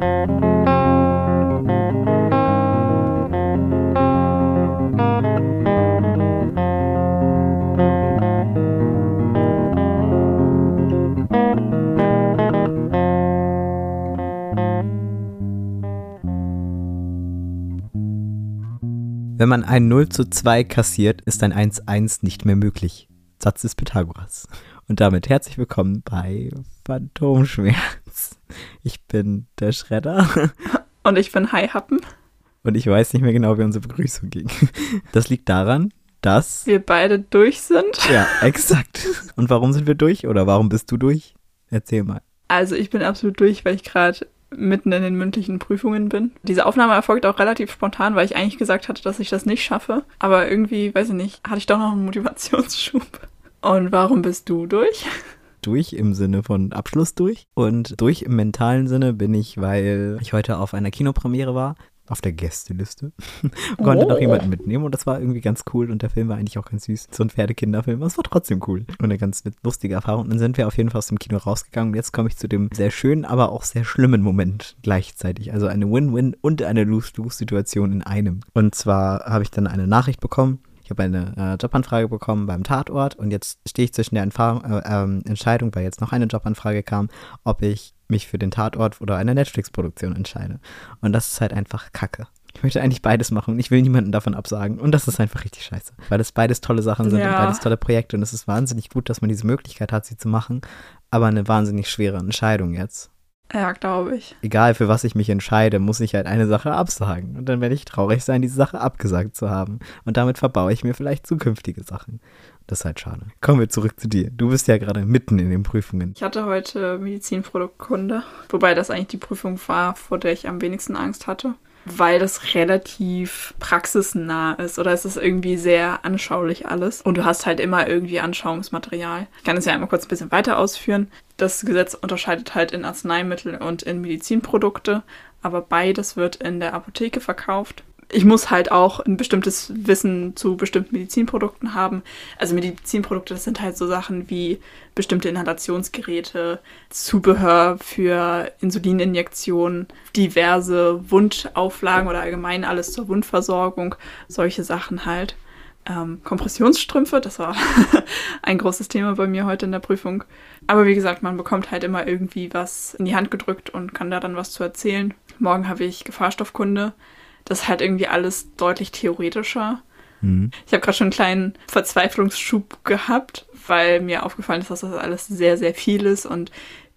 Wenn man ein 0 zu 2 kassiert, ist ein 1-1 nicht mehr möglich. Satz des Pythagoras. Und damit herzlich willkommen bei Phantomschmerz. Ich bin der Schredder. Und ich bin Hi Happen. Und ich weiß nicht mehr genau, wie unsere Begrüßung ging. Das liegt daran, dass wir beide durch sind. Ja, exakt. Und warum sind wir durch? Oder warum bist du durch? Erzähl mal. Also ich bin absolut durch, weil ich gerade mitten in den mündlichen Prüfungen bin. Diese Aufnahme erfolgt auch relativ spontan, weil ich eigentlich gesagt hatte, dass ich das nicht schaffe. Aber irgendwie, weiß ich nicht, hatte ich doch noch einen Motivationsschub. Und warum bist du durch? Durch im Sinne von Abschluss durch. Und durch im mentalen Sinne bin ich, weil ich heute auf einer Kinopremiere war auf der Gästeliste. Konnte oh. noch jemanden mitnehmen und das war irgendwie ganz cool und der Film war eigentlich auch ganz süß. So ein Pferdekinderfilm, das war trotzdem cool und eine ganz lustige Erfahrung. Und dann sind wir auf jeden Fall aus dem Kino rausgegangen und jetzt komme ich zu dem sehr schönen, aber auch sehr schlimmen Moment gleichzeitig. Also eine Win-Win und eine Lose-Lose-Situation in einem. Und zwar habe ich dann eine Nachricht bekommen, ich habe eine äh, Jobanfrage bekommen beim Tatort und jetzt stehe ich zwischen der Erfahrung, äh, äh, Entscheidung, weil jetzt noch eine Jobanfrage kam, ob ich mich für den Tatort oder eine Netflix-Produktion entscheide. Und das ist halt einfach Kacke. Ich möchte eigentlich beides machen und ich will niemanden davon absagen. Und das ist einfach richtig scheiße. Weil es beides tolle Sachen sind ja. und beides tolle Projekte. Und es ist wahnsinnig gut, dass man diese Möglichkeit hat, sie zu machen. Aber eine wahnsinnig schwere Entscheidung jetzt. Ja, glaube ich. Egal für was ich mich entscheide, muss ich halt eine Sache absagen. Und dann werde ich traurig sein, diese Sache abgesagt zu haben. Und damit verbaue ich mir vielleicht zukünftige Sachen. Das ist halt schade. Kommen wir zurück zu dir. Du bist ja gerade mitten in den Prüfungen. Ich hatte heute Medizinproduktkunde, wobei das eigentlich die Prüfung war, vor der ich am wenigsten Angst hatte weil das relativ praxisnah ist oder es ist irgendwie sehr anschaulich alles und du hast halt immer irgendwie Anschauungsmaterial. Ich kann es ja einmal kurz ein bisschen weiter ausführen. Das Gesetz unterscheidet halt in Arzneimittel und in Medizinprodukte, aber beides wird in der Apotheke verkauft ich muss halt auch ein bestimmtes Wissen zu bestimmten Medizinprodukten haben. Also Medizinprodukte, das sind halt so Sachen wie bestimmte Inhalationsgeräte, Zubehör für Insulininjektionen, diverse Wundauflagen oder allgemein alles zur Wundversorgung, solche Sachen halt. Ähm, Kompressionsstrümpfe, das war ein großes Thema bei mir heute in der Prüfung. Aber wie gesagt, man bekommt halt immer irgendwie was in die Hand gedrückt und kann da dann was zu erzählen. Morgen habe ich Gefahrstoffkunde das ist halt irgendwie alles deutlich theoretischer. Mhm. Ich habe gerade schon einen kleinen Verzweiflungsschub gehabt, weil mir aufgefallen ist, dass das alles sehr, sehr viel ist und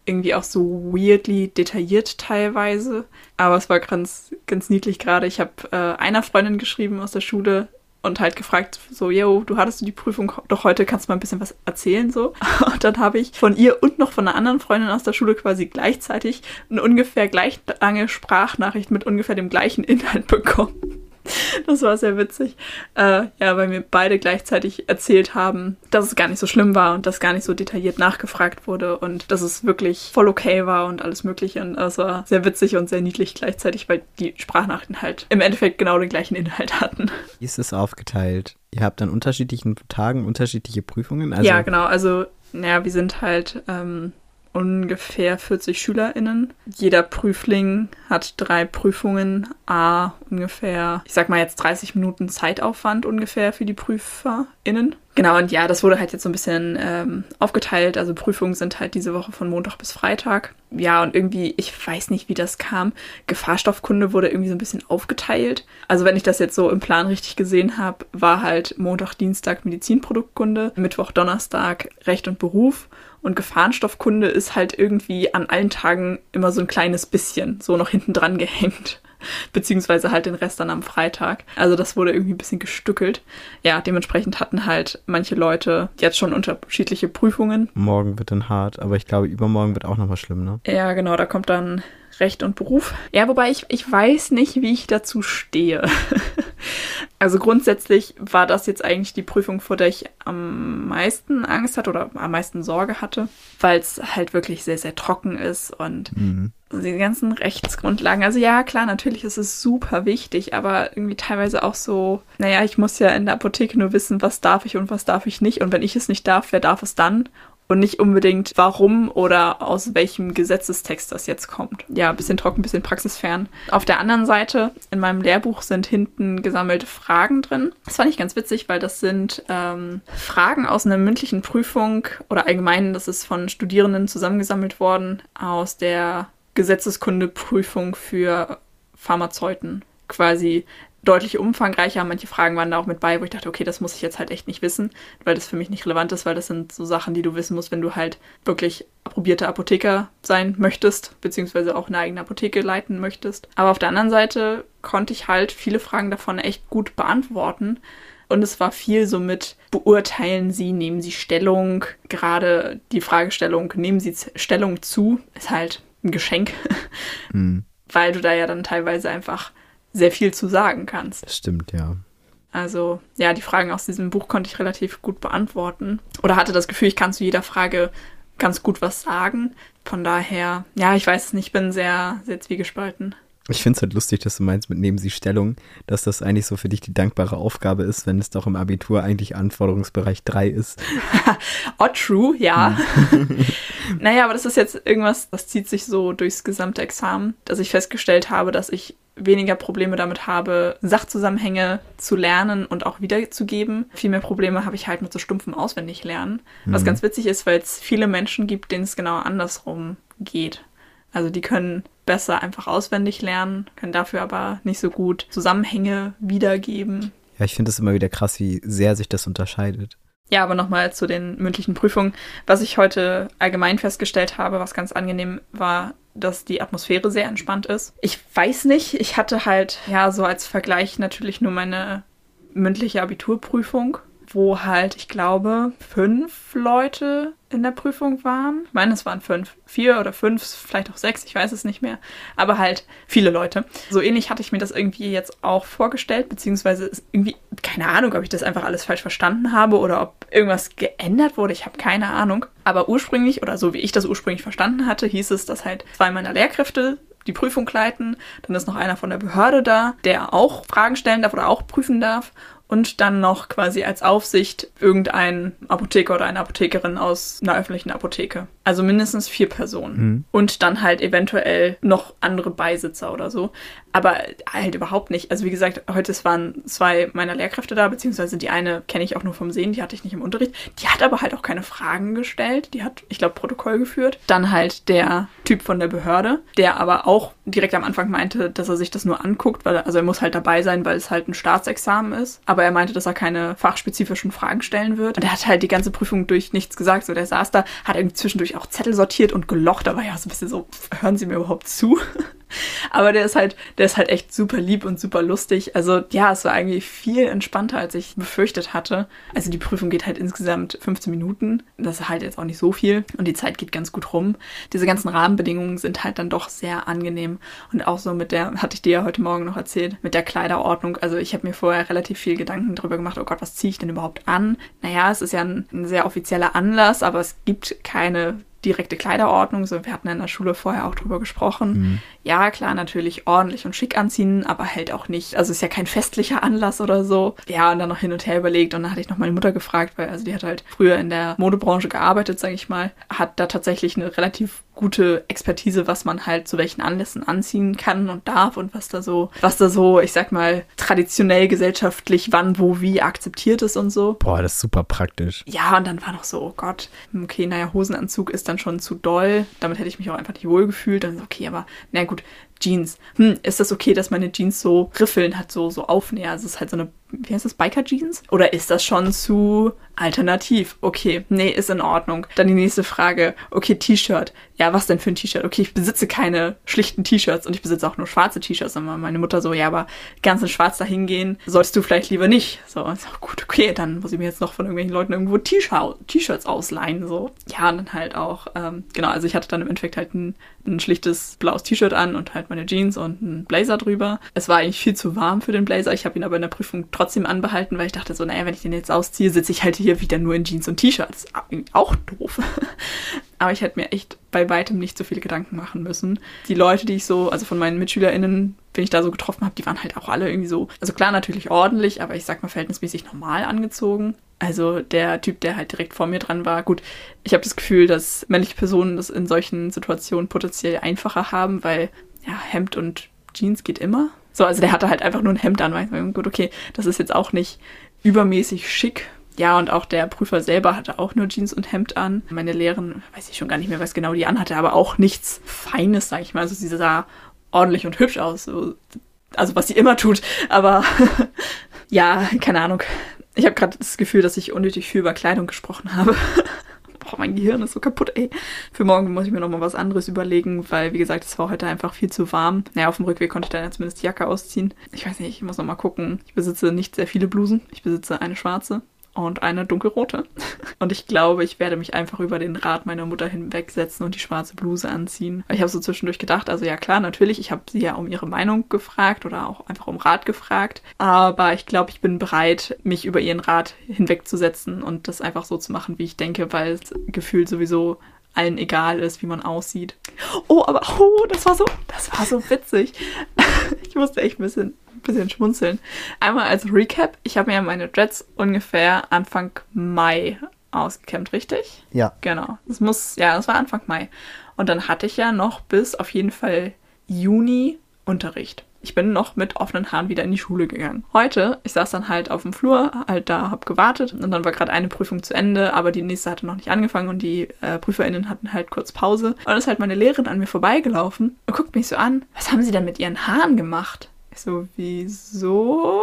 irgendwie auch so weirdly detailliert teilweise. Aber es war ganz, ganz niedlich gerade. Ich habe äh, einer Freundin geschrieben aus der Schule, und halt gefragt, so, yo, du hattest die Prüfung doch heute, kannst du mal ein bisschen was erzählen, so. Und dann habe ich von ihr und noch von einer anderen Freundin aus der Schule quasi gleichzeitig eine ungefähr gleich lange Sprachnachricht mit ungefähr dem gleichen Inhalt bekommen. Das war sehr witzig. Äh, ja, weil mir beide gleichzeitig erzählt haben, dass es gar nicht so schlimm war und dass gar nicht so detailliert nachgefragt wurde und dass es wirklich voll okay war und alles Mögliche. Und es war sehr witzig und sehr niedlich gleichzeitig, weil die Sprachnachrichten halt im Endeffekt genau den gleichen Inhalt hatten. Wie ist es aufgeteilt? Ihr habt an unterschiedlichen Tagen unterschiedliche Prüfungen? Also ja, genau. Also, naja, wir sind halt ähm, ungefähr 40 SchülerInnen. Jeder Prüfling hat drei Prüfungen, a ungefähr, ich sag mal jetzt 30 Minuten Zeitaufwand ungefähr für die PrüferInnen. Genau, und ja, das wurde halt jetzt so ein bisschen ähm, aufgeteilt. Also Prüfungen sind halt diese Woche von Montag bis Freitag. Ja, und irgendwie, ich weiß nicht, wie das kam. Gefahrstoffkunde wurde irgendwie so ein bisschen aufgeteilt. Also wenn ich das jetzt so im Plan richtig gesehen habe, war halt Montag, Dienstag Medizinproduktkunde, Mittwoch, Donnerstag Recht und Beruf und Gefahrenstoffkunde ist halt irgendwie an allen Tagen immer so ein kleines bisschen so noch hinten dran gehängt. Beziehungsweise halt den Rest dann am Freitag. Also das wurde irgendwie ein bisschen gestückelt. Ja, dementsprechend hatten halt manche Leute jetzt schon unterschiedliche Prüfungen. Morgen wird dann hart, aber ich glaube, übermorgen wird auch nochmal schlimm, ne? Ja, genau, da kommt dann Recht und Beruf. Ja, wobei ich, ich weiß nicht, wie ich dazu stehe. also grundsätzlich war das jetzt eigentlich die Prüfung, vor der ich am meisten Angst hatte oder am meisten Sorge hatte, weil es halt wirklich sehr, sehr trocken ist und mhm. die ganzen Rechtsgrundlagen. Also ja, klar, natürlich ist es super wichtig, aber irgendwie teilweise auch so, naja, ich muss ja in der Apotheke nur wissen, was darf ich und was darf ich nicht. Und wenn ich es nicht darf, wer darf es dann? Und nicht unbedingt warum oder aus welchem Gesetzestext das jetzt kommt. Ja, ein bisschen trocken, ein bisschen praxisfern. Auf der anderen Seite, in meinem Lehrbuch sind hinten gesammelte Fragen drin. Das fand ich ganz witzig, weil das sind ähm, Fragen aus einer mündlichen Prüfung oder allgemein, das ist von Studierenden zusammengesammelt worden aus der Gesetzeskundeprüfung für Pharmazeuten. Quasi deutlich umfangreicher. Manche Fragen waren da auch mit bei, wo ich dachte, okay, das muss ich jetzt halt echt nicht wissen, weil das für mich nicht relevant ist, weil das sind so Sachen, die du wissen musst, wenn du halt wirklich approbierter Apotheker sein möchtest, beziehungsweise auch eine eigene Apotheke leiten möchtest. Aber auf der anderen Seite konnte ich halt viele Fragen davon echt gut beantworten. Und es war viel so mit beurteilen Sie, nehmen Sie Stellung. Gerade die Fragestellung, nehmen Sie Stellung zu, ist halt ein Geschenk. Mhm. Weil du da ja dann teilweise einfach sehr viel zu sagen kannst. Das stimmt, ja. Also, ja, die Fragen aus diesem Buch konnte ich relativ gut beantworten. Oder hatte das Gefühl, ich kann zu jeder Frage ganz gut was sagen. Von daher, ja, ich weiß es nicht, bin sehr, sehr zwiegespalten. Ich finde es halt lustig, dass du meinst mit nehmen Sie Stellung, dass das eigentlich so für dich die dankbare Aufgabe ist, wenn es doch im Abitur eigentlich Anforderungsbereich 3 ist. oh, true, ja. naja, aber das ist jetzt irgendwas, das zieht sich so durchs gesamte Examen, dass ich festgestellt habe, dass ich weniger Probleme damit habe, Sachzusammenhänge zu lernen und auch wiederzugeben. Viel mehr Probleme habe ich halt mit so stumpfem Auswendiglernen. Mhm. Was ganz witzig ist, weil es viele Menschen gibt, denen es genau andersrum geht. Also die können besser einfach auswendig lernen, können dafür aber nicht so gut Zusammenhänge wiedergeben. Ja, ich finde es immer wieder krass, wie sehr sich das unterscheidet. Ja, aber nochmal zu den mündlichen Prüfungen. Was ich heute allgemein festgestellt habe, was ganz angenehm war, dass die Atmosphäre sehr entspannt ist. Ich weiß nicht, ich hatte halt, ja, so als Vergleich natürlich nur meine mündliche Abiturprüfung wo halt, ich glaube, fünf Leute in der Prüfung waren. Ich meine, es waren fünf, vier oder fünf, vielleicht auch sechs, ich weiß es nicht mehr. Aber halt viele Leute. So ähnlich hatte ich mir das irgendwie jetzt auch vorgestellt, beziehungsweise irgendwie, keine Ahnung, ob ich das einfach alles falsch verstanden habe oder ob irgendwas geändert wurde. Ich habe keine Ahnung. Aber ursprünglich, oder so wie ich das ursprünglich verstanden hatte, hieß es, dass halt zwei meiner Lehrkräfte die Prüfung leiten. Dann ist noch einer von der Behörde da, der auch Fragen stellen darf oder auch prüfen darf und dann noch quasi als Aufsicht irgendein Apotheker oder eine Apothekerin aus einer öffentlichen Apotheke. Also mindestens vier Personen. Mhm. Und dann halt eventuell noch andere Beisitzer oder so. Aber halt überhaupt nicht. Also wie gesagt, heute waren zwei meiner Lehrkräfte da, beziehungsweise die eine kenne ich auch nur vom Sehen, die hatte ich nicht im Unterricht. Die hat aber halt auch keine Fragen gestellt. Die hat, ich glaube, Protokoll geführt. Dann halt der Typ von der Behörde, der aber auch direkt am Anfang meinte, dass er sich das nur anguckt, weil er, also er muss halt dabei sein, weil es halt ein Staatsexamen ist. Aber er meinte, dass er keine fachspezifischen Fragen stellen wird. Und er hat halt die ganze Prüfung durch nichts gesagt. So, der saß da, hat irgendwie zwischendurch auch Zettel sortiert und gelocht. War ja so ein bisschen so, hören Sie mir überhaupt zu? Aber der ist halt, der ist halt echt super lieb und super lustig. Also ja, es war eigentlich viel entspannter, als ich befürchtet hatte. Also die Prüfung geht halt insgesamt 15 Minuten. Das ist halt jetzt auch nicht so viel und die Zeit geht ganz gut rum. Diese ganzen Rahmenbedingungen sind halt dann doch sehr angenehm und auch so mit der, hatte ich dir ja heute Morgen noch erzählt, mit der Kleiderordnung. Also ich habe mir vorher relativ viel Gedanken darüber gemacht, oh Gott, was ziehe ich denn überhaupt an? Naja, es ist ja ein, ein sehr offizieller Anlass, aber es gibt keine direkte Kleiderordnung. So, wir hatten in der Schule vorher auch drüber gesprochen. Mhm. Ja, klar, natürlich ordentlich und schick anziehen, aber halt auch nicht. Also ist ja kein festlicher Anlass oder so. Ja, und dann noch hin und her überlegt und dann hatte ich noch meine Mutter gefragt, weil also die hat halt früher in der Modebranche gearbeitet, sage ich mal, hat da tatsächlich eine relativ gute Expertise, was man halt zu welchen Anlässen anziehen kann und darf und was da so, was da so, ich sag mal, traditionell gesellschaftlich wann, wo, wie akzeptiert ist und so. Boah, das ist super praktisch. Ja, und dann war noch so, oh Gott, okay, naja, Hosenanzug ist dann schon zu doll. Damit hätte ich mich auch einfach nicht wohl gefühlt. Dann so, okay, aber na gut, Jeans. Hm, ist das okay, dass meine Jeans so Riffeln hat, so, so aufnäher? Also es ist halt so eine, wie heißt das, Biker-Jeans? Oder ist das schon zu alternativ? Okay, nee, ist in Ordnung. Dann die nächste Frage. Okay, T-Shirt. Ja, was denn für ein T-Shirt? Okay, ich besitze keine schlichten T-Shirts und ich besitze auch nur schwarze T-Shirts. Und meine Mutter so, ja, aber ganz in schwarz dahin gehen, solltest du vielleicht lieber nicht. So, so, gut, okay, dann muss ich mir jetzt noch von irgendwelchen Leuten irgendwo T-Shirts ausleihen, so. Ja, und dann halt auch, ähm, genau, also ich hatte dann im Endeffekt halt ein, ein schlichtes blaues T-Shirt an und halt meine Jeans und einen Blazer drüber. Es war eigentlich viel zu warm für den Blazer. Ich habe ihn aber in der Prüfung trotzdem anbehalten, weil ich dachte so, naja, wenn ich den jetzt ausziehe, sitze ich halt hier wieder nur in Jeans und T-Shirts. Auch doof. aber ich hätte mir echt bei weitem nicht so viele Gedanken machen müssen. Die Leute, die ich so, also von meinen MitschülerInnen, wenn ich da so getroffen habe, die waren halt auch alle irgendwie so, also klar natürlich ordentlich, aber ich sag mal verhältnismäßig normal angezogen. Also der Typ, der halt direkt vor mir dran war. Gut, ich habe das Gefühl, dass männliche Personen das in solchen Situationen potenziell einfacher haben, weil ja, Hemd und Jeans geht immer. So, also der hatte halt einfach nur ein Hemd an. Weil, gut, okay, das ist jetzt auch nicht übermäßig schick. Ja, und auch der Prüfer selber hatte auch nur Jeans und Hemd an. Meine Lehrerin, weiß ich schon gar nicht mehr, was genau die anhatte, aber auch nichts Feines, sag ich mal. Also sie sah ordentlich und hübsch aus. So, also was sie immer tut. Aber ja, keine Ahnung. Ich habe gerade das Gefühl, dass ich unnötig viel über Kleidung gesprochen habe. Boah, mein Gehirn ist so kaputt, ey. Für morgen muss ich mir nochmal was anderes überlegen, weil, wie gesagt, es war heute einfach viel zu warm. Naja, auf dem Rückweg konnte ich dann zumindest die Jacke ausziehen. Ich weiß nicht, ich muss nochmal gucken. Ich besitze nicht sehr viele Blusen. Ich besitze eine schwarze und eine dunkelrote. Und ich glaube, ich werde mich einfach über den Rat meiner Mutter hinwegsetzen und die schwarze Bluse anziehen. Ich habe so zwischendurch gedacht, also ja klar, natürlich, ich habe sie ja um ihre Meinung gefragt oder auch einfach um Rat gefragt. Aber ich glaube, ich bin bereit, mich über ihren Rat hinwegzusetzen und das einfach so zu machen, wie ich denke, weil es gefühlt sowieso allen egal ist, wie man aussieht. Oh, aber oh, das war so, das war so witzig. Ich musste echt ein bisschen bisschen schmunzeln. Einmal als Recap, ich habe mir meine Dreads ungefähr Anfang Mai ausgekämmt, richtig? Ja. Genau. Das muss, ja, das war Anfang Mai. Und dann hatte ich ja noch bis auf jeden Fall Juni Unterricht. Ich bin noch mit offenen Haaren wieder in die Schule gegangen. Heute, ich saß dann halt auf dem Flur, halt da, hab gewartet und dann war gerade eine Prüfung zu Ende, aber die nächste hatte noch nicht angefangen und die äh, PrüferInnen hatten halt kurz Pause. Und dann ist halt meine Lehrerin an mir vorbeigelaufen und guckt mich so an, was haben sie denn mit ihren Haaren gemacht? Ich so, wieso?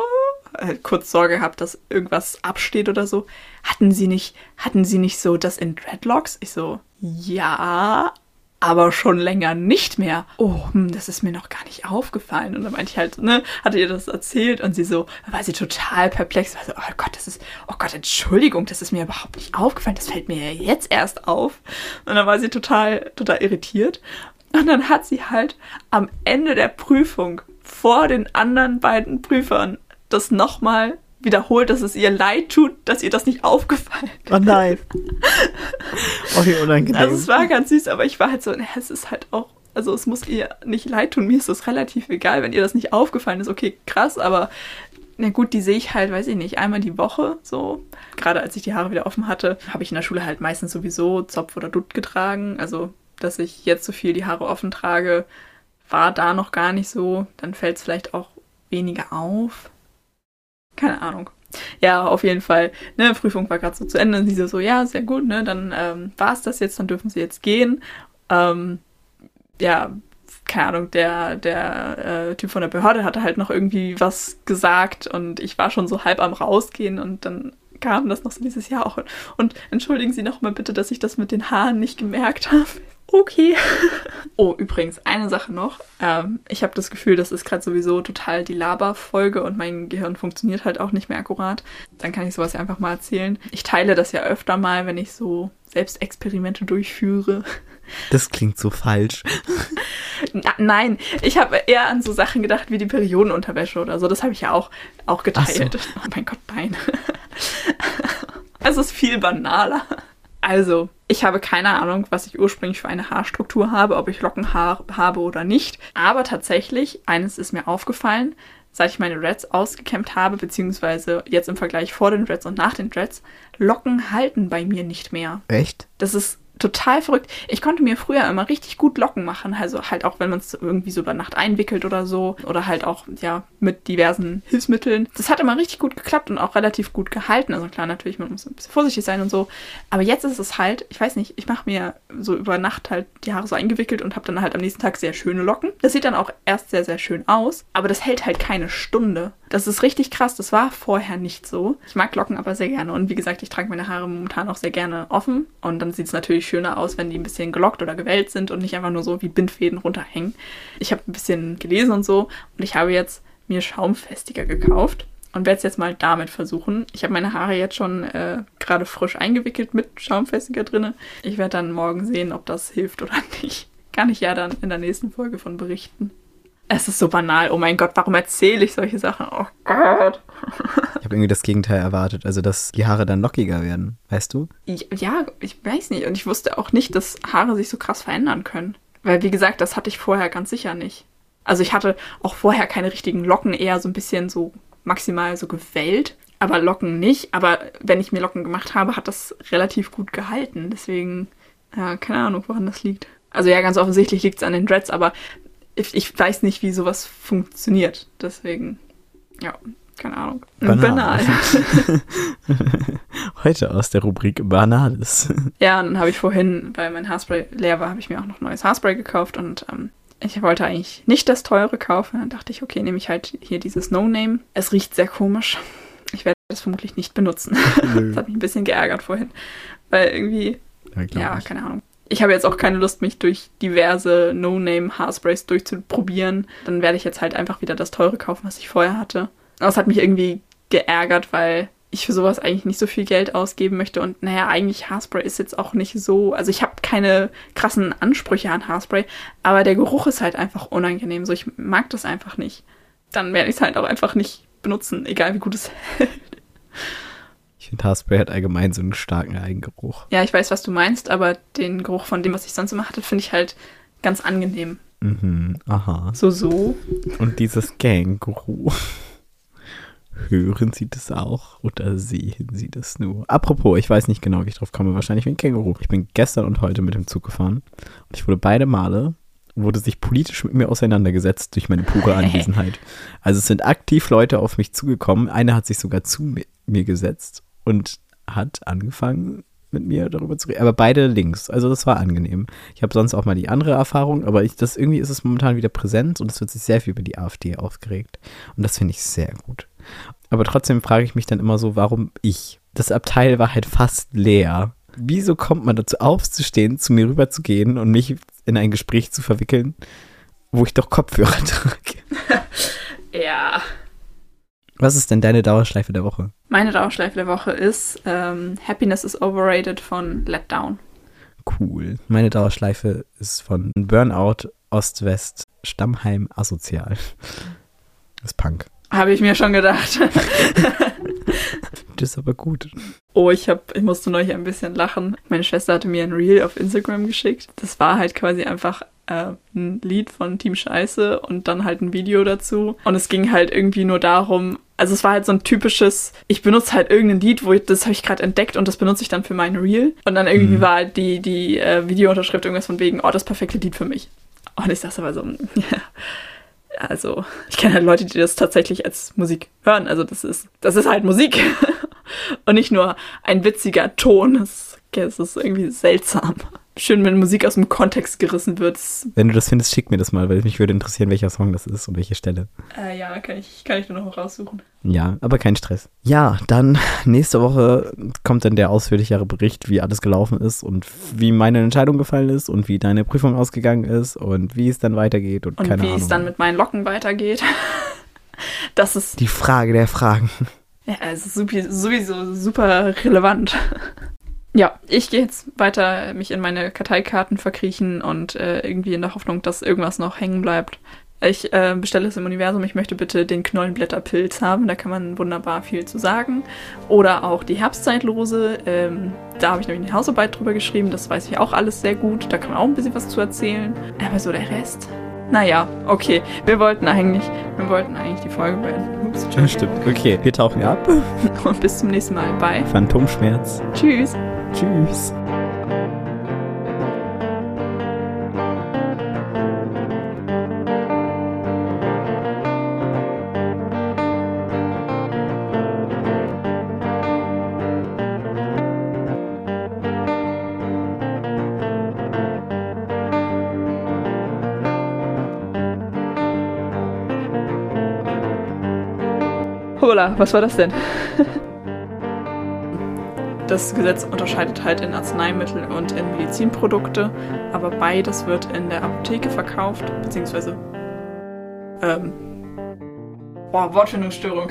Halt kurz Sorge gehabt, dass irgendwas absteht oder so. Hatten sie nicht, hatten sie nicht so das in Dreadlocks? Ich so, ja, aber schon länger nicht mehr. Oh, hm, das ist mir noch gar nicht aufgefallen. Und dann meinte ich halt, ne, hatte ihr das erzählt und sie so, war sie total perplex. War so, oh Gott, das ist, oh Gott, Entschuldigung, das ist mir überhaupt nicht aufgefallen. Das fällt mir jetzt erst auf. Und dann war sie total, total irritiert. Und dann hat sie halt am Ende der Prüfung vor den anderen beiden Prüfern das nochmal wiederholt, dass es ihr leid tut, dass ihr das nicht aufgefallen ist. Oh nein. Oh, wie unangenehm. Also es war ganz süß, aber ich war halt so, es ist halt auch, also es muss ihr nicht leid tun, mir ist das relativ egal, wenn ihr das nicht aufgefallen ist, okay, krass, aber na gut, die sehe ich halt, weiß ich nicht, einmal die Woche so. Gerade als ich die Haare wieder offen hatte, habe ich in der Schule halt meistens sowieso Zopf oder Dutt getragen, also dass ich jetzt so viel die Haare offen trage, war da noch gar nicht so. Dann fällt es vielleicht auch weniger auf. Keine Ahnung. Ja, auf jeden Fall. Ne, Prüfung war gerade so zu Ende und sie so, ja, sehr gut, ne, dann ähm, war es das jetzt, dann dürfen sie jetzt gehen. Ähm, ja, keine Ahnung, der, der äh, Typ von der Behörde hatte halt noch irgendwie was gesagt und ich war schon so halb am Rausgehen und dann kam das noch so dieses Jahr auch. Und entschuldigen Sie noch mal bitte, dass ich das mit den Haaren nicht gemerkt habe. Okay. oh, übrigens, eine Sache noch. Ähm, ich habe das Gefühl, das ist gerade sowieso total die Laberfolge und mein Gehirn funktioniert halt auch nicht mehr akkurat. Dann kann ich sowas ja einfach mal erzählen. Ich teile das ja öfter mal, wenn ich so Selbstexperimente durchführe. Das klingt so falsch. Na, nein, ich habe eher an so Sachen gedacht wie die Periodenunterwäsche oder so. Das habe ich ja auch, auch geteilt. So. Oh mein Gott, nein. Also es ist viel banaler. Also, ich habe keine Ahnung, was ich ursprünglich für eine Haarstruktur habe, ob ich Lockenhaar habe oder nicht. Aber tatsächlich, eines ist mir aufgefallen, seit ich meine Reds ausgekämmt habe, beziehungsweise jetzt im Vergleich vor den Reds und nach den Reds, Locken halten bei mir nicht mehr. Echt? Das ist total verrückt. Ich konnte mir früher immer richtig gut Locken machen, also halt auch, wenn man es irgendwie so über Nacht einwickelt oder so oder halt auch, ja, mit diversen Hilfsmitteln. Das hat immer richtig gut geklappt und auch relativ gut gehalten. Also klar, natürlich, man muss ein bisschen vorsichtig sein und so. Aber jetzt ist es halt, ich weiß nicht, ich mache mir so über Nacht halt die Haare so eingewickelt und habe dann halt am nächsten Tag sehr schöne Locken. Das sieht dann auch erst sehr, sehr schön aus, aber das hält halt keine Stunde. Das ist richtig krass. Das war vorher nicht so. Ich mag Locken aber sehr gerne. Und wie gesagt, ich trage meine Haare momentan auch sehr gerne offen. Und dann sieht es natürlich schöner aus, wenn die ein bisschen gelockt oder gewellt sind und nicht einfach nur so wie Bindfäden runterhängen. Ich habe ein bisschen gelesen und so. Und ich habe jetzt mir Schaumfestiger gekauft und werde es jetzt mal damit versuchen. Ich habe meine Haare jetzt schon äh, gerade frisch eingewickelt mit Schaumfestiger drin. Ich werde dann morgen sehen, ob das hilft oder nicht. Kann ich ja dann in der nächsten Folge von berichten. Es ist so banal. Oh mein Gott, warum erzähle ich solche Sachen? Oh Gott. ich habe irgendwie das Gegenteil erwartet. Also, dass die Haare dann lockiger werden. Weißt du? Ja, ich weiß nicht. Und ich wusste auch nicht, dass Haare sich so krass verändern können. Weil, wie gesagt, das hatte ich vorher ganz sicher nicht. Also, ich hatte auch vorher keine richtigen Locken, eher so ein bisschen so maximal so gewellt. aber Locken nicht. Aber wenn ich mir Locken gemacht habe, hat das relativ gut gehalten. Deswegen, ja, keine Ahnung, woran das liegt. Also ja, ganz offensichtlich liegt es an den Dreads, aber ich, ich, weiß nicht, wie sowas funktioniert. Deswegen, ja, keine Ahnung. Banal. Banal. Heute aus der Rubrik Banales. Ja, und dann habe ich vorhin, weil mein Haarspray leer war, habe ich mir auch noch neues Haarspray gekauft und ähm, ich wollte eigentlich nicht das teure kaufen. Dann dachte ich, okay, nehme ich halt hier dieses No-Name. Es riecht sehr komisch. Ich werde das vermutlich nicht benutzen. das hat mich ein bisschen geärgert vorhin. Weil irgendwie, ja, ja keine Ahnung. Ich habe jetzt auch keine Lust, mich durch diverse No-Name-Haarsprays durchzuprobieren. Dann werde ich jetzt halt einfach wieder das teure kaufen, was ich vorher hatte. Aber es hat mich irgendwie geärgert, weil ich für sowas eigentlich nicht so viel Geld ausgeben möchte. Und naja, eigentlich Haarspray ist jetzt auch nicht so. Also ich habe keine krassen Ansprüche an Haarspray, aber der Geruch ist halt einfach unangenehm. So, ich mag das einfach nicht. Dann werde ich es halt auch einfach nicht benutzen, egal wie gut es hält. Ich finde, Haarspray hat allgemein so einen starken Eigengeruch. Ja, ich weiß, was du meinst, aber den Geruch von dem, was ich sonst immer hatte, finde ich halt ganz angenehm. Mhm, aha. So, so. Und dieses Gang-Geruch. Hören Sie das auch oder sehen Sie das nur? Apropos, ich weiß nicht genau, wie ich drauf komme. Wahrscheinlich wie ein Känguru. Ich bin gestern und heute mit dem Zug gefahren und ich wurde beide Male wurde sich politisch mit mir auseinandergesetzt durch meine pure Anwesenheit. Also es sind aktiv Leute auf mich zugekommen. Einer hat sich sogar zu mir gesetzt und hat angefangen, mit mir darüber zu reden. Aber beide links. Also das war angenehm. Ich habe sonst auch mal die andere Erfahrung, aber ich, das irgendwie ist es momentan wieder präsent und es wird sich sehr viel über die AfD aufgeregt. Und das finde ich sehr gut. Aber trotzdem frage ich mich dann immer so, warum ich? Das Abteil war halt fast leer. Wieso kommt man dazu aufzustehen, zu mir rüberzugehen und mich in ein Gespräch zu verwickeln, wo ich doch Kopfhörer trage? ja. Was ist denn deine Dauerschleife der Woche? Meine Dauerschleife der Woche ist ähm, Happiness is Overrated von Let Down. Cool. Meine Dauerschleife ist von Burnout Ost-West Stammheim Asozial. Das ist Punk. Habe ich mir schon gedacht. das ist aber gut. Oh, ich, hab, ich musste neulich ein bisschen lachen. Meine Schwester hatte mir ein Reel auf Instagram geschickt. Das war halt quasi einfach äh, ein Lied von Team Scheiße und dann halt ein Video dazu. Und es ging halt irgendwie nur darum, also es war halt so ein typisches, ich benutze halt irgendein Lied, wo ich, das habe ich gerade entdeckt und das benutze ich dann für mein Reel. Und dann irgendwie mhm. war halt die, die äh, Videounterschrift irgendwas von wegen, oh, das perfekte Lied für mich. Und ich dachte aber so, ja also ich kenne halt Leute, die das tatsächlich als Musik hören. Also das ist, das ist halt Musik und nicht nur ein witziger Ton. Das, das ist irgendwie seltsam schön, wenn Musik aus dem Kontext gerissen wird. Wenn du das findest, schick mir das mal, weil mich würde interessieren, welcher Song das ist und welche Stelle. Äh, ja, kann ich, kann ich nur noch raussuchen. Ja, aber kein Stress. Ja, dann nächste Woche kommt dann der ausführlichere Bericht, wie alles gelaufen ist und wie meine Entscheidung gefallen ist und wie deine Prüfung ausgegangen ist und wie es dann weitergeht und, und keine Ahnung. wie es dann mit meinen Locken weitergeht. das ist die Frage der Fragen. Ja, es ist sowieso super relevant. Ja, ich gehe jetzt weiter mich in meine Karteikarten verkriechen und äh, irgendwie in der Hoffnung, dass irgendwas noch hängen bleibt. Ich äh, bestelle es im Universum. Ich möchte bitte den Knollenblätterpilz haben. Da kann man wunderbar viel zu sagen. Oder auch die Herbstzeitlose. Ähm, da habe ich nämlich eine Hausarbeit drüber geschrieben. Das weiß ich auch alles sehr gut. Da kann man auch ein bisschen was zu erzählen. Aber so der Rest. Naja, okay. Wir wollten eigentlich, wir wollten eigentlich die Folge beenden. Ups, Stimmt. Okay, wir tauchen ab. Und bis zum nächsten Mal. Bye. Phantomschmerz. Tschüss. Tschüss. Hola, was war das denn? Das Gesetz unterscheidet halt in Arzneimittel und in Medizinprodukte, aber beides wird in der Apotheke verkauft, beziehungsweise ähm, boah, Wortfindungsstörung.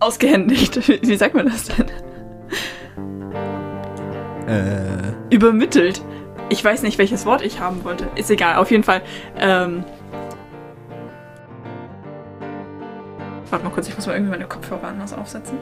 Ausgehändigt. Wie sagt man das denn? Äh. Übermittelt. Ich weiß nicht, welches Wort ich haben wollte. Ist egal, auf jeden Fall. Ähm, Warte mal kurz, ich muss mal irgendwie meine Kopfhörer anders aufsetzen.